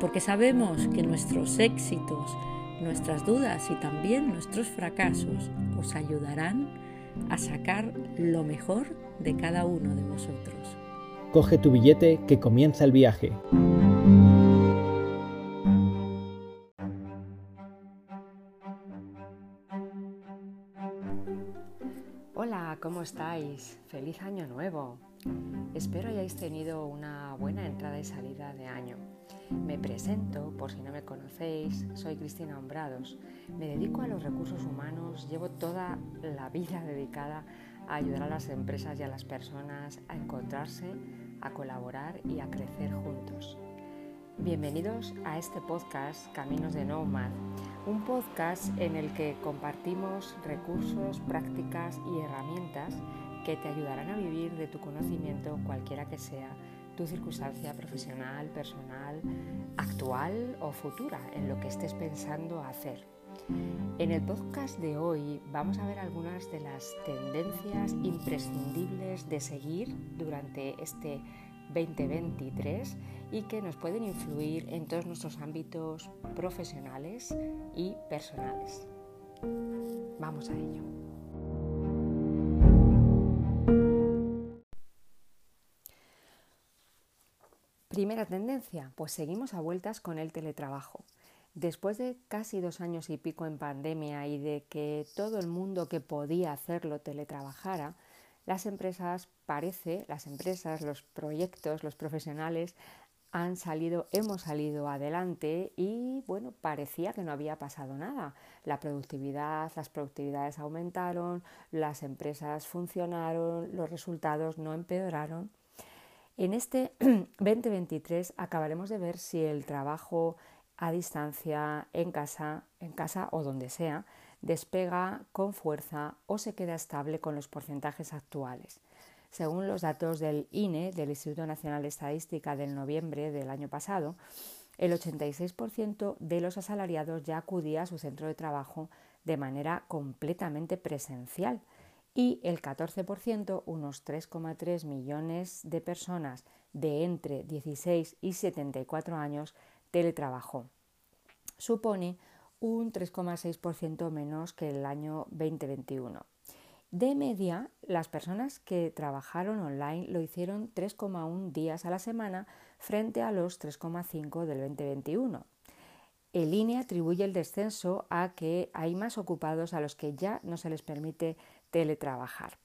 porque sabemos que nuestros éxitos, nuestras dudas y también nuestros fracasos os ayudarán a sacar lo mejor de cada uno de vosotros. Coge tu billete que comienza el viaje. Hola, ¿cómo estáis? Feliz año nuevo. Espero hayáis tenido una buena entrada y salida de año. Me presento, por si no me conocéis, soy Cristina Hombrados. Me dedico a los recursos humanos, llevo toda la vida dedicada a ayudar a las empresas y a las personas a encontrarse, a colaborar y a crecer juntos. Bienvenidos a este podcast Caminos de Nomad, un podcast en el que compartimos recursos, prácticas y herramientas que te ayudarán a vivir de tu conocimiento cualquiera que sea tu circunstancia profesional, personal, actual o futura, en lo que estés pensando hacer. En el podcast de hoy vamos a ver algunas de las tendencias imprescindibles de seguir durante este 2023 y que nos pueden influir en todos nuestros ámbitos profesionales y personales. Vamos a ello. Primera tendencia, pues seguimos a vueltas con el teletrabajo. Después de casi dos años y pico en pandemia y de que todo el mundo que podía hacerlo teletrabajara, las empresas parece, las empresas, los proyectos, los profesionales han salido, hemos salido adelante y bueno, parecía que no había pasado nada. La productividad, las productividades aumentaron, las empresas funcionaron, los resultados no empeoraron en este 2023 acabaremos de ver si el trabajo a distancia, en casa, en casa o donde sea, despega con fuerza o se queda estable con los porcentajes actuales. Según los datos del INE, del Instituto Nacional de Estadística del noviembre del año pasado, el 86% de los asalariados ya acudía a su centro de trabajo de manera completamente presencial, y el 14%, unos 3,3 millones de personas de entre 16 y 74 años, teletrabajó. Supone un 3,6% menos que el año 2021. De media, las personas que trabajaron online lo hicieron 3,1 días a la semana frente a los 3,5 del 2021. El INE atribuye el descenso a que hay más ocupados a los que ya no se les permite teletrabajar.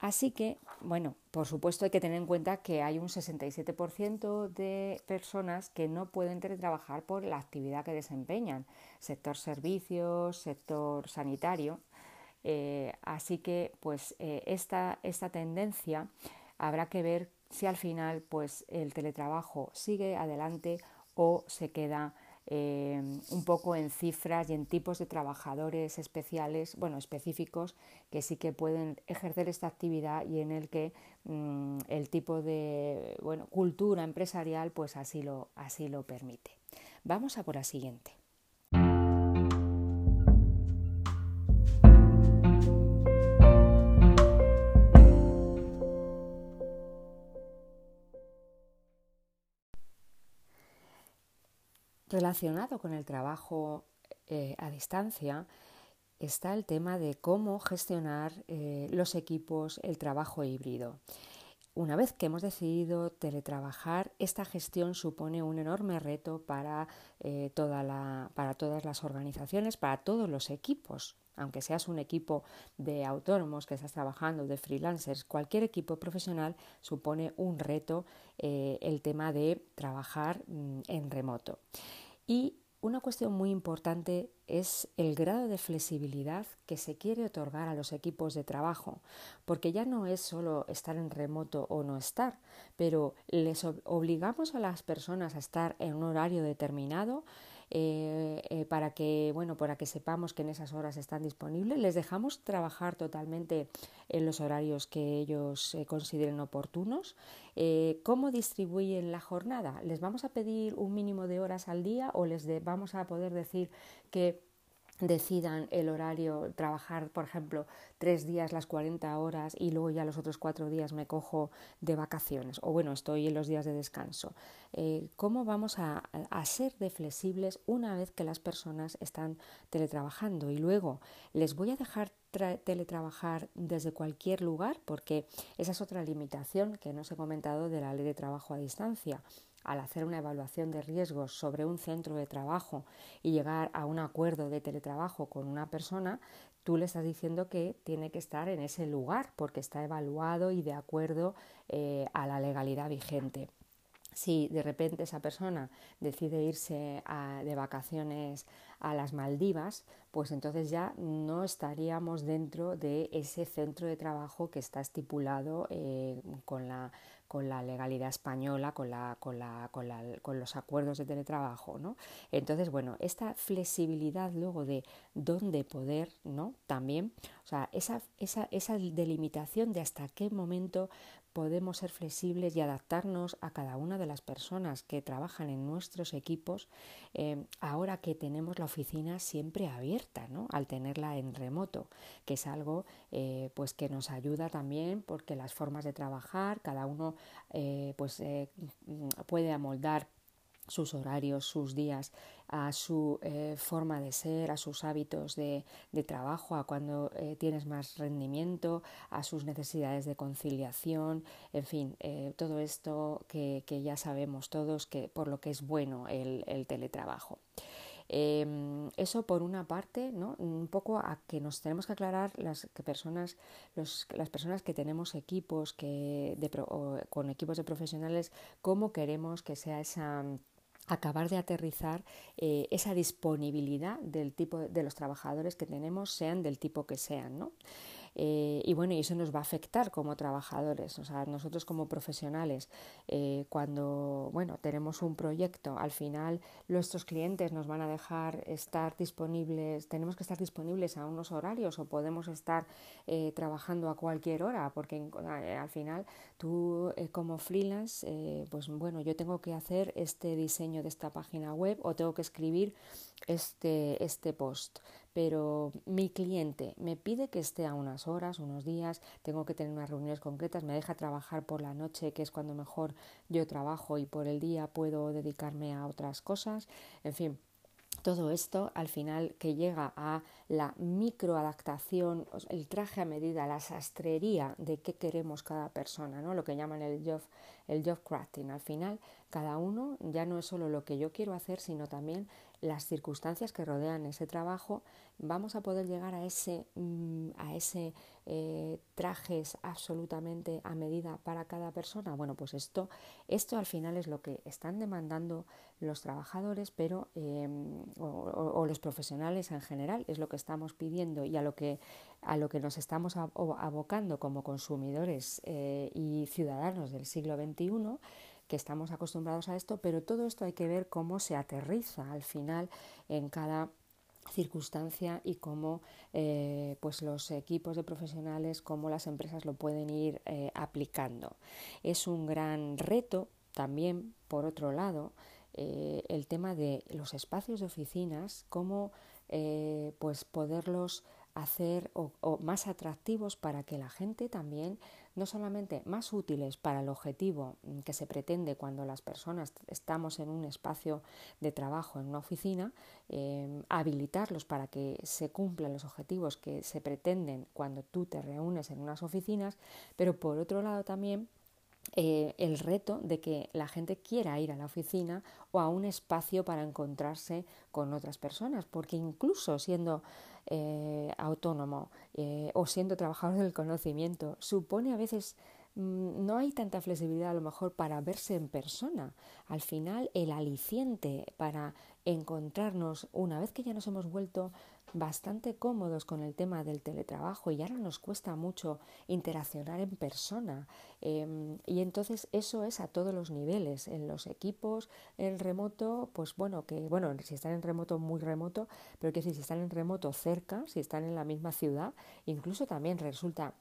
Así que, bueno, por supuesto hay que tener en cuenta que hay un 67% de personas que no pueden teletrabajar por la actividad que desempeñan, sector servicios, sector sanitario. Eh, así que, pues, eh, esta, esta tendencia habrá que ver si al final, pues, el teletrabajo sigue adelante o se queda eh, un poco en cifras y en tipos de trabajadores especiales, bueno, específicos, que sí que pueden ejercer esta actividad y en el que mm, el tipo de bueno, cultura empresarial pues así lo, así lo permite. Vamos a por la siguiente. Relacionado con el trabajo eh, a distancia está el tema de cómo gestionar eh, los equipos, el trabajo híbrido. Una vez que hemos decidido teletrabajar, esta gestión supone un enorme reto para, eh, para todas las organizaciones, para todos los equipos. Aunque seas un equipo de autónomos que estás trabajando, de freelancers, cualquier equipo profesional supone un reto el tema de trabajar mm, en remoto. Y una cuestión muy importante es el grado de flexibilidad que se quiere otorgar a los equipos de trabajo, porque ya no es solo estar en remoto o no estar, pero les obligamos a las personas a estar en un horario determinado eh, eh, para que bueno para que sepamos que en esas horas están disponibles. Les dejamos trabajar totalmente en los horarios que ellos consideren oportunos. Cómo distribuyen la jornada les vamos a pedir un mínimo de horas al día o les vamos a poder decir que decidan el horario, trabajar, por ejemplo, tres días las 40 horas y luego ya los otros cuatro días me cojo de vacaciones o bueno, estoy en los días de descanso. Eh, ¿Cómo vamos a, a, ser de flexibles una vez que las personas están teletrabajando? Y luego, ¿les voy a dejar teletrabajar desde cualquier lugar? Porque esa es otra limitación que no os he comentado de la ley de trabajo a distancia al hacer una evaluación de riesgos sobre un centro de trabajo y llegar a un acuerdo de teletrabajo con una persona, tú le estás diciendo que tiene que estar en ese lugar porque está evaluado y de acuerdo eh, a la legalidad vigente. Si de repente esa persona decide irse de vacaciones a las Maldivas, pues entonces ya no estaríamos dentro de ese centro de trabajo que está estipulado eh, con la con la legalidad española, con, la, con, la, con, la, con los acuerdos de teletrabajo. ¿no? Entonces, bueno, esta flexibilidad luego de dónde poder, ¿no? También, o sea, esa, esa, esa delimitación de hasta qué momento podemos ser flexibles y adaptarnos a cada una de las personas que trabajan en nuestros equipos eh, ahora que tenemos la oficina siempre abierta, ¿no? al tenerla en remoto, que es algo eh, pues que nos ayuda también porque las formas de trabajar, cada uno eh, pues, puede amoldar sus horarios, sus días, a su eh, forma de ser, a sus hábitos de, trabajo, a cuando eh, tienes más rendimiento, a sus necesidades de conciliación, en fin, eh, todo esto que, ya sabemos todos que por lo que es bueno el, teletrabajo. Em, eso por una parte, ¿no? un poco a que nos tenemos que aclarar las personas, las personas que tenemos equipos que con equipos de profesionales, cómo queremos que sea esa acabar de aterrizar eh, esa disponibilidad del tipo de los trabajadores que tenemos, sean del tipo que sean, ¿no? Eh, y bueno, y eso nos va a afectar como trabajadores, o sea, nosotros como profesionales, eh, cuando, bueno, tenemos un proyecto, al final nuestros clientes nos van a dejar estar disponibles, tenemos que estar disponibles a unos horarios o podemos estar eh, trabajando a cualquier hora, porque al final tú como freelance, pues bueno, yo tengo que hacer este diseño de esta página web o tengo que escribir este, este post pero mi cliente me pide que esté a unas horas, unos días, tengo que tener unas reuniones concretas, me deja trabajar por la noche, que es cuando mejor yo trabajo y por el día puedo dedicarme a otras cosas, en fin. Todo esto al final que llega a la microadaptación, el traje a medida, la sastrería de qué queremos cada persona, ¿no? lo que llaman el job, el job crafting. Al final, cada uno ya no es solo lo que yo quiero hacer, sino también las circunstancias que rodean ese trabajo, vamos a poder llegar a ese, mm, a ese eh, trajes absolutamente a medida para cada persona. Bueno, pues esto, esto al final es lo que están demandando los trabajadores, pero em, o, los profesionales en general, es lo que estamos pidiendo y a lo que a lo que nos estamos abocando como consumidores eh, y ciudadanos del siglo XXI que estamos acostumbrados a esto, pero todo esto hay que ver cómo se aterriza al final en cada circunstancia y cómo eh, pues los equipos de profesionales, cómo las empresas lo pueden ir eh, aplicando. Es un gran reto también, por otro lado, eh, el tema de los espacios de oficinas, cómo pues poderlos hacer más atractivos para que la gente también, no solamente más útiles para el objetivo que se pretende cuando las personas estamos en un espacio de trabajo, en una oficina, em, habilitarlos para que se cumplan los objetivos que se pretenden cuando tú te reúnes en unas oficinas, pero por otro lado también eh, el reto de que la gente quiera ir a la oficina o a un espacio para encontrarse con otras personas, porque incluso siendo eh, autónomo eh, o siendo trabajador del conocimiento supone a veces mm, no hay tanta flexibilidad a lo mejor para verse en persona. Al final, el aliciente para encontrarnos, una vez que ya nos hemos vuelto bastante cómodos con el tema del teletrabajo y ahora nos cuesta mucho interaccionar en persona. Em, y entonces eso es a todos los niveles, en los equipos, en remoto, pues bueno, que bueno, si están en remoto, muy remoto, pero que si están en remoto cerca, si están en la misma ciudad, incluso también resulta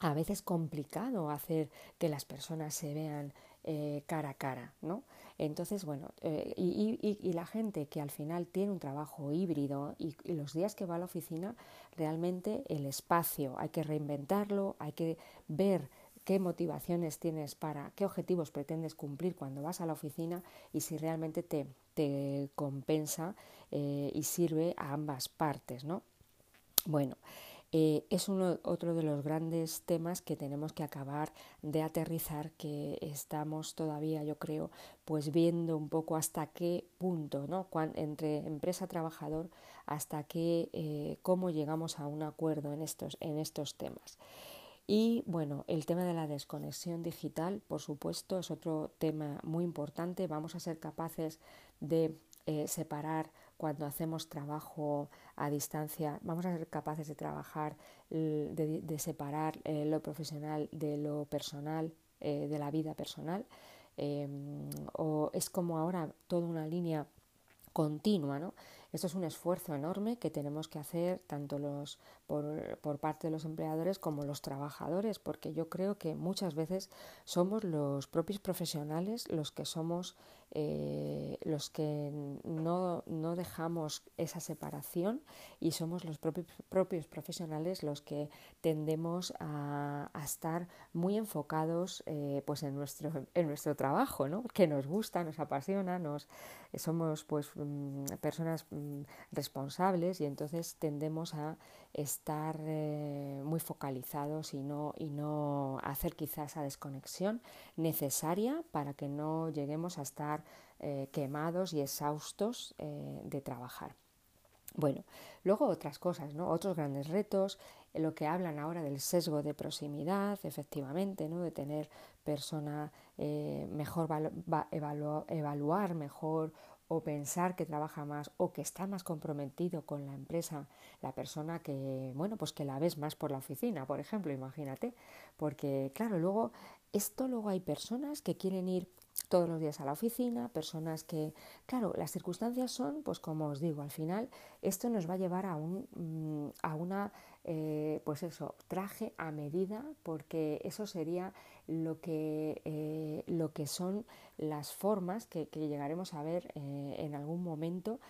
a veces complicado hacer que las personas se vean eh, cara a cara, ¿no? Entonces, bueno, eh, y, la gente que al final tiene un trabajo híbrido y, los días que va a la oficina, realmente el espacio hay que reinventarlo, hay que ver qué motivaciones tienes para, qué objetivos pretendes cumplir cuando vas a la oficina y si realmente te, te compensa eh, y sirve a ambas partes, ¿no? Bueno, eh, es uno, otro de los grandes temas que tenemos que acabar de aterrizar, que estamos todavía, yo creo, pues viendo un poco hasta qué punto, ¿no? entre empresa-trabajador, hasta qué, eh, cómo llegamos a un acuerdo en estos, en estos temas. Y bueno, el tema de la desconexión digital, por supuesto, es otro tema muy importante. Vamos a ser capaces de eh, separar cuando hacemos trabajo a distancia, vamos a ser capaces de trabajar, de, separar eh, lo profesional de lo personal, eh, de la vida personal. Em, o es como ahora toda una línea continua, ¿no? Esto es un esfuerzo enorme que tenemos que hacer tanto los, por, por, parte de los empleadores como los trabajadores, porque yo creo que muchas veces somos los propios profesionales los que somos eh, los que no, no, dejamos esa separación y somos los propios, profesionales los que tendemos a, a estar muy enfocados eh, pues en, nuestro, en nuestro trabajo, ¿no? que nos gusta, nos apasiona, nos, somos pues, mm, personas mm, responsables y entonces tendemos a estar eh, muy focalizados y no, y no hacer quizás esa desconexión necesaria para que no lleguemos a estar eh, quemados y exhaustos eh, de trabajar. Bueno, luego otras cosas, ¿no? Otros grandes retos, lo que hablan ahora del sesgo de proximidad, efectivamente, ¿no? De tener persona mejor evaluar mejor o pensar que trabaja más o que está más comprometido con la empresa, la persona que, bueno, pues que la ves más por la oficina, por ejemplo, imagínate, porque claro, luego esto luego hay personas que quieren ir todos los días a la oficina, personas que, claro, las circunstancias son, pues como os digo, al final esto nos va a llevar a, un, mm, a una, eh, pues eso, traje a medida, porque eso sería lo que, eh, lo que son las formas que, llegaremos a ver eh, en algún momento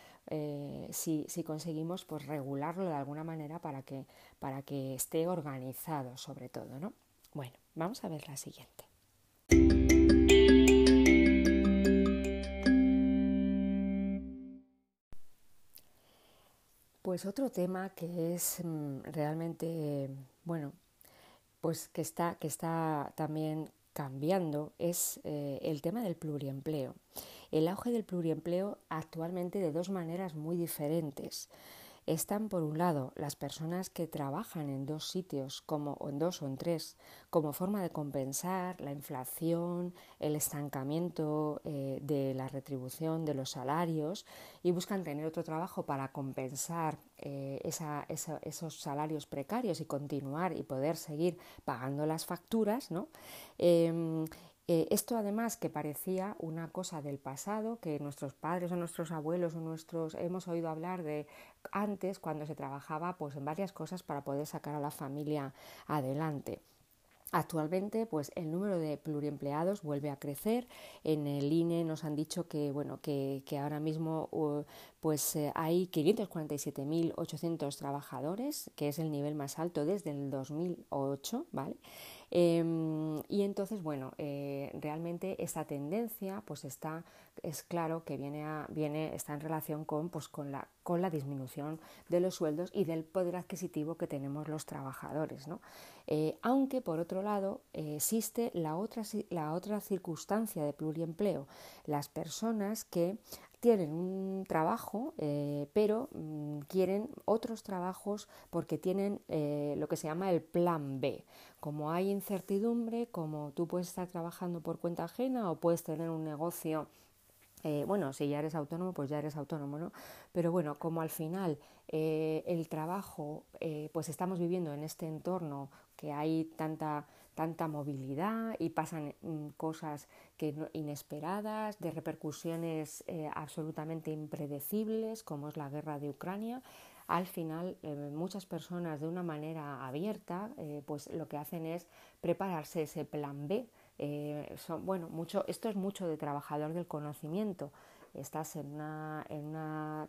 si, si, conseguimos pues regularlo de alguna manera para que, para que esté organizado sobre todo, ¿no? Bueno, vamos a ver la siguiente. Pues otro tema que es mm, realmente, bueno, pues que está, que está también cambiando es eh, el tema del pluriempleo. El auge del pluriempleo actualmente de dos maneras muy diferentes están por un lado las personas que trabajan en dos sitios como o en dos o en tres como forma de compensar la inflación, el estancamiento eh, de la retribución de los salarios y buscan tener otro trabajo para compensar eh, esos salarios precarios y continuar y poder seguir pagando las facturas, ¿no? Em, eh, esto además que parecía una cosa del pasado, que nuestros padres o nuestros abuelos o nuestros hemos oído hablar de antes cuando se trabajaba pues en varias cosas para poder sacar a la familia adelante. Actualmente, pues el número de pluriempleados vuelve a crecer. En el INE nos han dicho que bueno que, ahora mismo pues eh, hay 547.800 trabajadores, que es el nivel más alto desde el 2008, ¿vale? Em, y entonces, bueno, eh, realmente esta tendencia pues está, es claro que viene, viene está en relación con, pues, con, la, con la disminución de los sueldos y del poder adquisitivo que tenemos los trabajadores. ¿no? Eh, aunque, por otro lado, existe la otra, la otra circunstancia de pluriempleo, las personas que tienen un trabajo, eh, pero mm, quieren otros trabajos porque tienen eh, lo que se llama el plan B. Como hay incertidumbre, como tú puedes estar trabajando por cuenta ajena o puedes tener un negocio eh, bueno, si ya eres autónomo, pues ya eres autónomo, ¿no? Pero bueno, como al final el trabajo, pues estamos viviendo en este entorno que hay tanta tanta movilidad y pasan mm, cosas que inesperadas, de repercusiones eh, absolutamente impredecibles, como es la guerra de Ucrania. Al final, eh, muchas personas de una manera abierta, eh, pues lo que hacen es prepararse ese plan B. bueno, mucho, esto es mucho de trabajador del conocimiento. Estás en,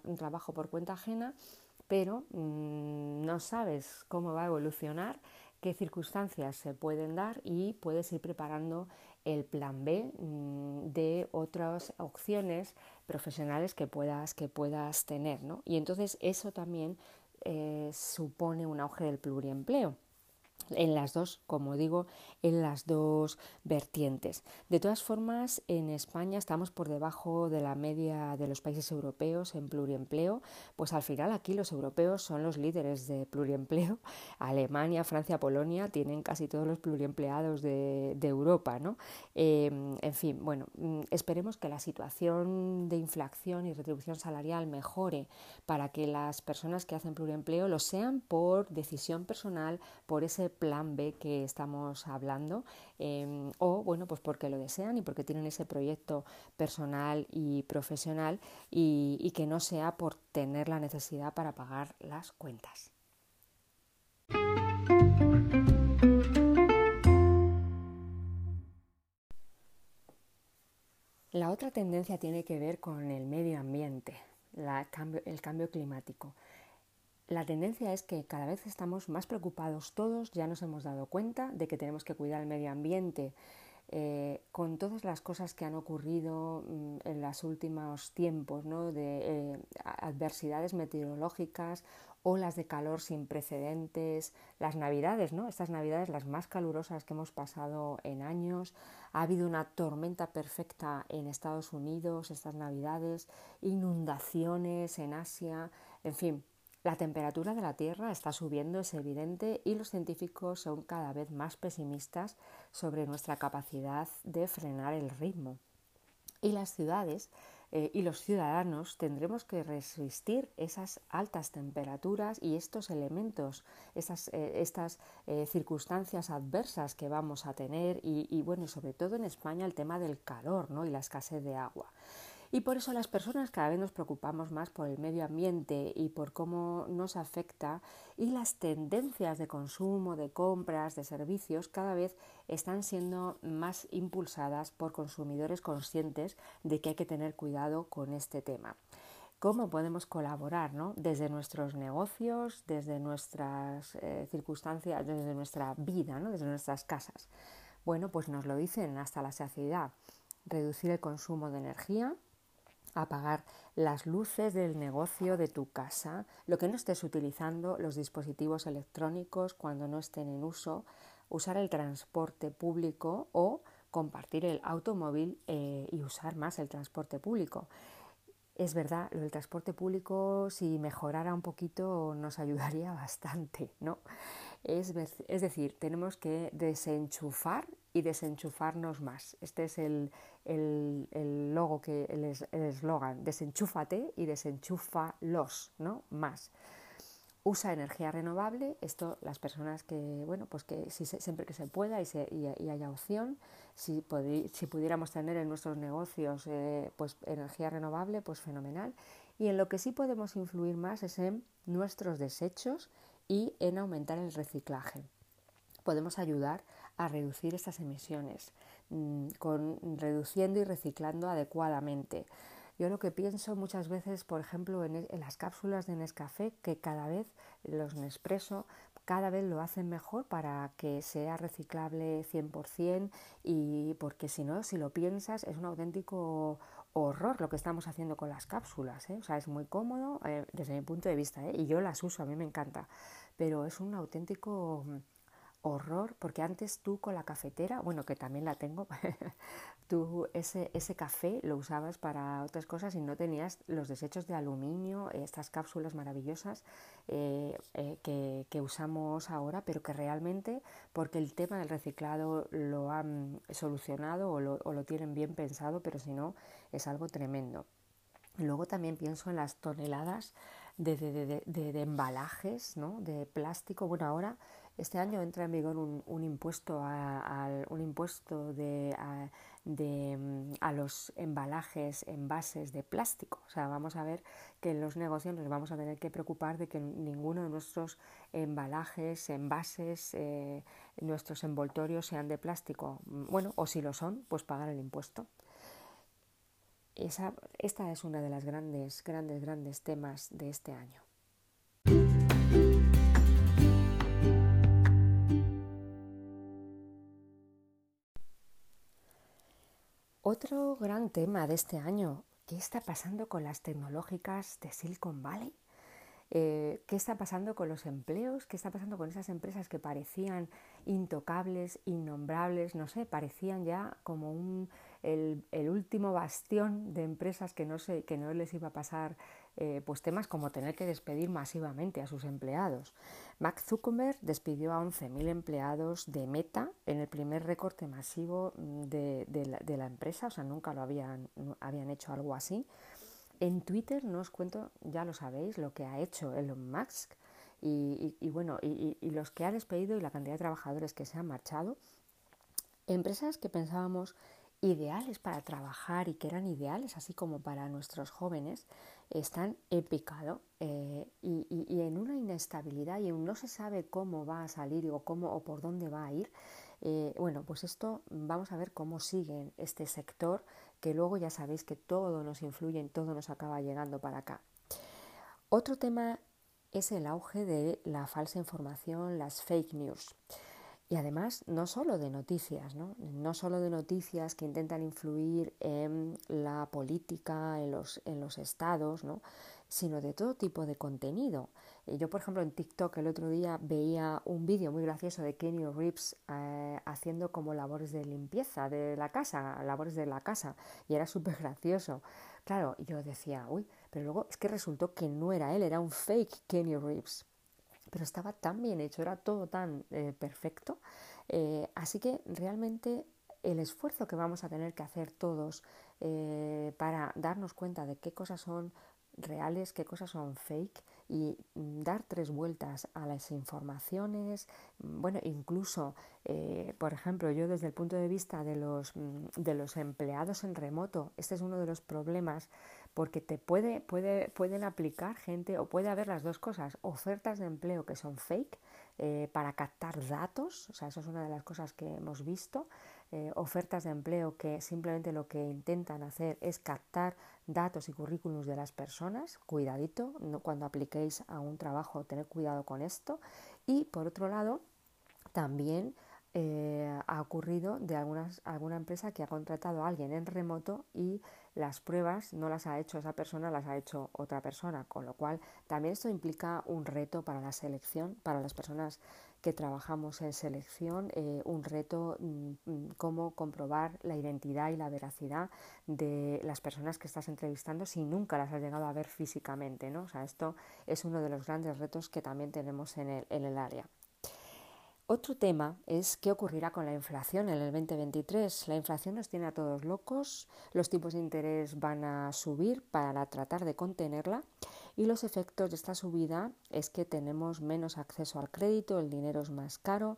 un trabajo por cuenta ajena, pero mm, no sabes cómo va a evolucionar qué circunstancias se pueden dar y puedes ir preparando el plan B mm, de otras opciones profesionales que puedas, que puedas tener. ¿no? Y entonces eso también eh, supone un auge del pluriempleo en las dos, como digo, en las dos vertientes. De todas formas, en España estamos por debajo de la media de los países europeos en pluriempleo, pues al final aquí los europeos son los líderes de pluriempleo. Alemania, Francia, Polonia tienen casi todos los pluriempleados de, Europa, ¿no? Em, en fin, bueno, mm, esperemos que la situación de inflación y retribución salarial mejore para que las personas que hacen pluriempleo lo sean por decisión personal, por ese plan B que estamos hablando em, o bueno pues porque lo desean y porque tienen ese proyecto personal y profesional y, que no sea por tener la necesidad para pagar las cuentas. La otra tendencia tiene que ver con el medio ambiente, el cambio climático. La tendencia es que cada vez estamos más preocupados todos, ya nos hemos dado cuenta de que tenemos que cuidar el medio ambiente. Eh, con todas las cosas que han ocurrido mm, en los últimos tiempos, ¿no? de eh, adversidades meteorológicas, olas de calor sin precedentes, las navidades, ¿no? estas navidades las más calurosas que hemos pasado en años, ha habido una tormenta perfecta en Estados Unidos estas navidades, inundaciones en Asia, en fin, la temperatura de la Tierra está subiendo, es evidente, y los científicos son cada vez más pesimistas sobre nuestra capacidad de frenar el ritmo. Y las ciudades eh, y los ciudadanos tendremos que resistir esas altas temperaturas y estos elementos, eh, estas eh, circunstancias adversas que vamos a tener y, y, bueno, sobre todo en España el tema del calor ¿no? y la escasez de agua. Y por eso las personas cada vez nos preocupamos más por el medio ambiente y por cómo nos afecta y las tendencias de consumo, de compras, de servicios cada vez están siendo más impulsadas por consumidores conscientes de que hay que tener cuidado con este tema. ¿Cómo podemos colaborar ¿no? desde nuestros negocios, desde nuestras eh, circunstancias, desde nuestra vida, ¿no? desde nuestras casas? Bueno, pues nos lo dicen hasta la saciedad. Reducir el consumo de energía, apagar las luces del negocio de tu casa, lo que no estés utilizando, los dispositivos electrónicos cuando no estén en uso, usar el transporte público o compartir el automóvil eh, y usar más el transporte público. Es verdad, lo del transporte público, si mejorara un poquito, nos ayudaría bastante, ¿no? Es, es decir, tenemos que desenchufar y desenchufarnos más. Este es el, el, logo, que, el eslogan, desenchúfate y desenchúfalos, ¿no? Más. Usa energía renovable, esto las personas que, bueno, pues que si, siempre que se pueda y, se, y, haya opción, si, si, pudiéramos tener en nuestros negocios eh, pues energía renovable, pues fenomenal. Y en lo que sí podemos influir más es en nuestros desechos y en aumentar el reciclaje. Podemos ayudar a reducir estas emisiones, mm, con, reduciendo y reciclando adecuadamente. Yo lo que pienso muchas veces, por ejemplo, en, las cápsulas de Nescafé, que cada vez los Nespresso cada vez lo hacen mejor para que sea reciclable 100% y porque si no, si lo piensas, es un auténtico horror lo que estamos haciendo con las cápsulas. ¿eh? O sea, es muy cómodo eh, desde mi punto de vista ¿eh? y yo las uso, a mí me encanta, pero es un auténtico horror, porque antes tú con la cafetera, bueno, que también la tengo, tú ese, ese café lo usabas para otras cosas y no tenías los desechos de aluminio, estas cápsulas maravillosas eh, eh, que, usamos ahora, pero que realmente, porque el tema del reciclado lo han solucionado o lo tienen bien pensado, pero si no, es algo tremendo. Luego también pienso en las toneladas de, de, de, de embalajes, ¿no? de plástico. Bueno, ahora este año entra en vigor un, un impuesto, a, un impuesto de, a, de, mm, a, los embalajes, envases de plástico. O sea, vamos a ver que en los negocios nos vamos a tener que preocupar de que ninguno de nuestros embalajes, envases, eh, nuestros envoltorios sean de plástico. Bueno, o si lo son, pues pagar el impuesto. Esa, esta es una de las grandes, grandes, grandes temas de este año. Otro gran tema de este año, ¿qué está pasando con las tecnológicas de Silicon Valley? Eh, ¿Qué está pasando con los empleos? ¿Qué está pasando con esas empresas que parecían intocables, innombrables? No sé, parecían ya como un, el, el, último bastión de empresas que no, sé, que no les iba a pasar eh, pues temas como tener que despedir masivamente a sus empleados. Mark Zuckerberg despidió a 11.000 empleados de Meta en el primer recorte masivo de, de, la, de, la, empresa, o sea, nunca lo habían, no, habían hecho algo así. En Twitter no os cuento, ya lo sabéis, lo que ha hecho Elon Musk y, y, y bueno, y, y los que ha despedido y la cantidad de trabajadores que se han marchado. Empresas que pensábamos ideales para trabajar y que eran ideales así como para nuestros jóvenes están en picado eh, y, en una inestabilidad y no se sabe cómo va a salir o cómo o por dónde va a ir. Eh, bueno, pues esto vamos a ver cómo sigue este sector, que luego ya sabéis que todo nos influye, todo nos acaba llegando para acá. Otro tema es el auge de la falsa información, las fake news. Y además, no solo de noticias, ¿no? no solo de noticias que intentan influir en la política, en los, en los estados, ¿no? sino de todo tipo de contenido. Yo, por ejemplo, en TikTok el otro día veía un vídeo muy gracioso de Kenny Reeves eh, haciendo como labores de limpieza de la casa, labores de la casa, y era súper gracioso. Claro, yo decía, uy, pero luego es que resultó que no era él, era un fake Kenny Reeves pero estaba tan bien hecho, era todo tan eh, perfecto. Eh, así que realmente el esfuerzo que vamos a tener que hacer todos eh, para darnos cuenta de qué cosas son reales, qué cosas son fake y mm, dar tres vueltas a las informaciones, mm, bueno, incluso, por ejemplo, yo desde el punto de vista de los, mm, de los empleados en remoto, este es uno de los problemas porque te puede, puede, pueden aplicar gente o puede haber las dos cosas, ofertas de empleo que son fake eh, para captar datos, o sea, eso es una de las cosas que hemos visto, eh, ofertas de empleo que simplemente lo que intentan hacer es captar datos y currículums de las personas, cuidadito, no, cuando apliquéis a un trabajo, tener cuidado con esto, y por otro lado, también eh, ha ocurrido de algunas, alguna empresa que ha contratado a alguien en remoto y las pruebas no las ha hecho esa persona, las ha hecho otra persona, con lo cual también esto implica un reto para la selección, para las personas que trabajamos en selección, eh, un reto mmm, cómo comprobar la identidad y la veracidad de las personas que estás entrevistando si nunca las has llegado a ver físicamente, ¿no? O sea, esto es uno de los grandes retos que también tenemos en el, en el área. Otro tema es qué ocurrirá con la inflación en el 2023. La inflación nos tiene a todos locos, los tipos de interés van a subir para tratar de contenerla y los efectos de esta subida es que tenemos menos acceso al crédito, el dinero es más caro,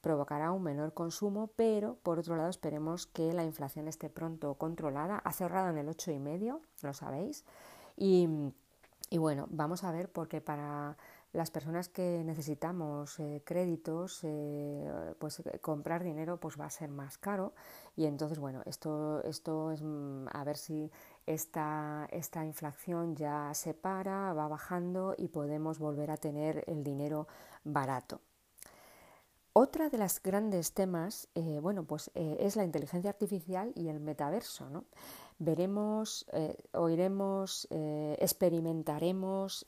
provocará un menor consumo, pero por otro lado esperemos que la inflación esté pronto controlada. Ha cerrado en el 8,5, lo sabéis. Y, y bueno, vamos a ver porque para las personas que necesitamos eh, créditos, eh, pues eh, comprar dinero pues va a ser más caro y entonces bueno, esto, esto es mm, a ver si esta, esta inflación ya se para, va bajando y podemos volver a tener el dinero barato. Otra de las grandes temas, bueno, pues es la inteligencia artificial y el metaverso, ¿no? Veremos, oiremos, experimentaremos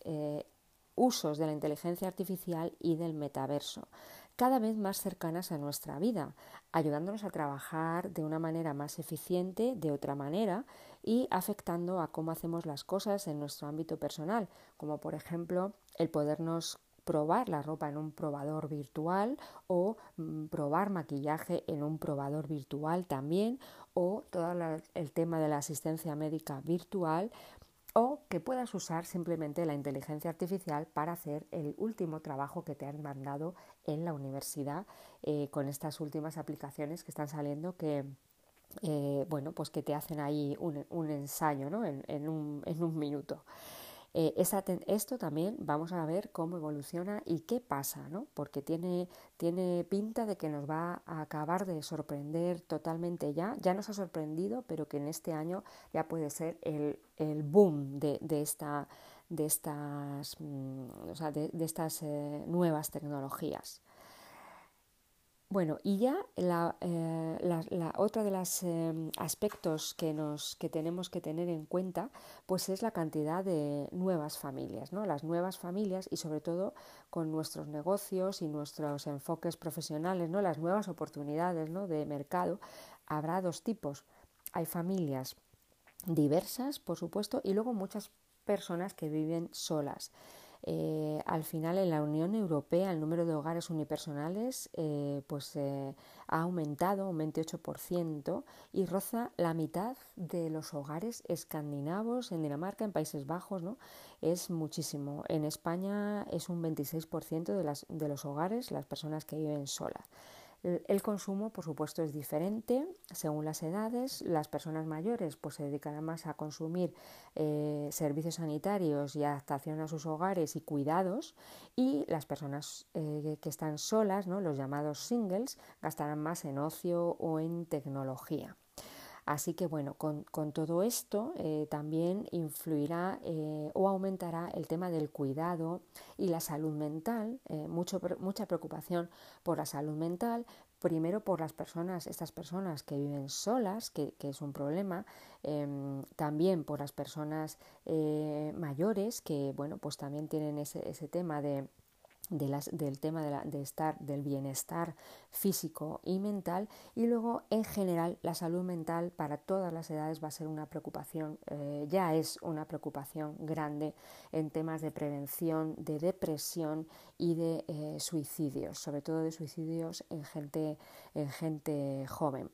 usos de la inteligencia artificial y del metaverso. cada vez más cercanas a nuestra vida, ayudándonos a trabajar de una manera más eficiente, de otra manera, y afectando a cómo hacemos las cosas en nuestro ámbito personal, como por ejemplo el podernos probar la ropa en un probador virtual o mm, probar maquillaje en un probador virtual también o todo el tema de la asistencia médica virtual o que puedas usar simplemente la inteligencia artificial para hacer el último trabajo que te han mandado en la universidad eh, con estas últimas aplicaciones que están saliendo que eh, bueno pues que te hacen ahí un, ensayo ¿no? en, un, en un minuto. Eh, esto también vamos a ver cómo evoluciona y qué pasa, ¿no? porque tiene, tiene pinta de que nos va a acabar de sorprender totalmente ya. Ya nos ha sorprendido, pero que en este año ya puede ser el, el boom de, de, esta, de estas, mm, o sea, de, de estas eh, nuevas tecnologías. Bueno, y ya la, eh, otra de los em, aspectos que, nos, que tenemos que tener en cuenta pues es la cantidad de nuevas familias, ¿no? las nuevas familias y sobre todo con nuestros negocios y nuestros enfoques profesionales, ¿no? las nuevas oportunidades ¿no? de mercado. Habrá dos tipos. Hay familias diversas, por supuesto, y luego muchas personas que viven solas. Eh, al final, en la Unión Europea, el número de hogares unipersonales eh, pues, eh, ha aumentado un 28% y roza la mitad de los hogares escandinavos en Dinamarca, en Países Bajos. ¿no? Es muchísimo. En España es un 26% de, las, de los hogares, las personas que viven solas. El consumo, por supuesto, es diferente según las edades. Las personas mayores pues, se dedicarán más a consumir eh, servicios sanitarios y adaptación a sus hogares y cuidados. Y las personas eh, que están solas, ¿no? los llamados singles, gastarán más en ocio o en tecnología. Así que bueno, con, todo esto eh, también influirá o aumentará el tema del cuidado y la salud mental, mucho, mucha preocupación por la salud mental, primero por las personas, estas personas que viven solas, que, es un problema, em, también por las personas eh, mayores que, bueno, pues también tienen ese, ese tema de del tema de, estar, del bienestar físico y mental y luego en general la salud mental para todas las edades va a ser una preocupación, eh, ya es una preocupación grande en temas de prevención, de depresión y de eh, suicidios, sobre todo de suicidios en gente, en gente joven.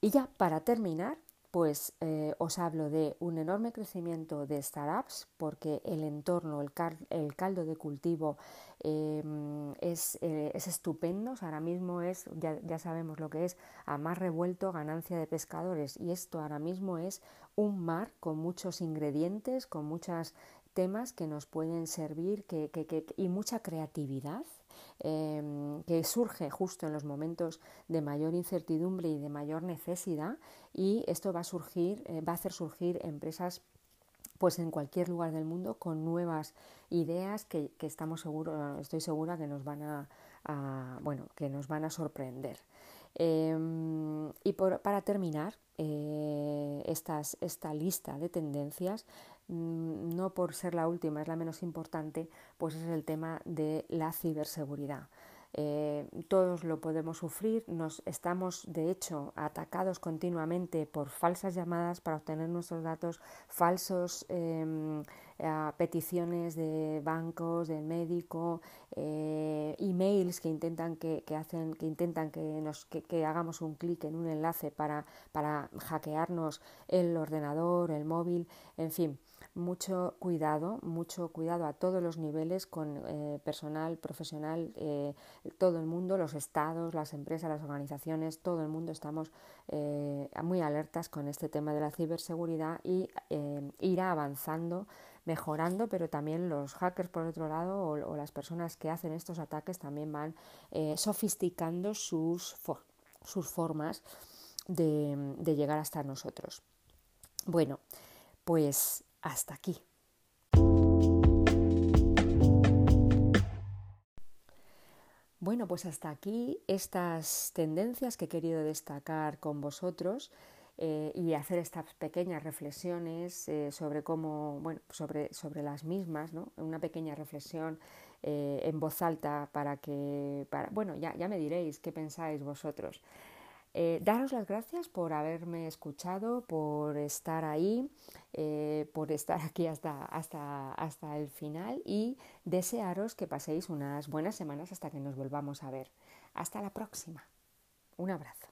Y ya para terminar, pues eh, os hablo de un enorme crecimiento de startups porque el entorno, el, caldo de cultivo em, eh, es, estupendo. ahora mismo es, ya, ya, sabemos lo que es, a más revuelto ganancia de pescadores y esto ahora mismo es un mar con muchos ingredientes, con muchos temas que nos pueden servir y mucha creatividad. Em, que surge justo en los momentos de mayor incertidumbre y de mayor necesidad y esto va a surgir, eh, va a hacer surgir empresas pues en cualquier lugar del mundo con nuevas ideas que, estamos seguros, estoy segura que nos van a, bueno, que nos van a sorprender. Em, y para terminar eh, esta lista de tendencias, no por ser la última, es la menos importante, pues es el tema de la ciberseguridad. Eh, todos lo podemos sufrir, nos estamos de hecho atacados continuamente por falsas llamadas para obtener nuestros datos, falsos em, peticiones de bancos, de médico, eh, emails que intentan que, hacen, que intentan que nos que, hagamos un clic en un enlace para, para hackearnos el ordenador, el móvil, en fin mucho cuidado, mucho cuidado a todos los niveles con eh, personal, profesional, eh, todo el mundo, los estados, las empresas, las organizaciones, todo el mundo estamos muy alertas con este tema de la ciberseguridad y irá avanzando mejorando, pero también los hackers por otro lado o, las personas que hacen estos ataques también van sofisticando sus, sus formas de llegar hasta nosotros. Bueno, pues hasta aquí. Bueno, pues hasta aquí estas tendencias que he querido destacar con vosotros eh, y hacer estas pequeñas reflexiones eh, sobre cómo, bueno, sobre, sobre las mismas, ¿no? Una pequeña reflexión eh, en voz alta para que, para, bueno, ya, ya me diréis qué pensáis vosotros. Daros las gracias por haberme escuchado, por estar ahí, por estar aquí hasta, hasta, hasta el final y desearos que paséis unas buenas semanas hasta que nos volvamos a ver. Hasta la próxima. Un abrazo.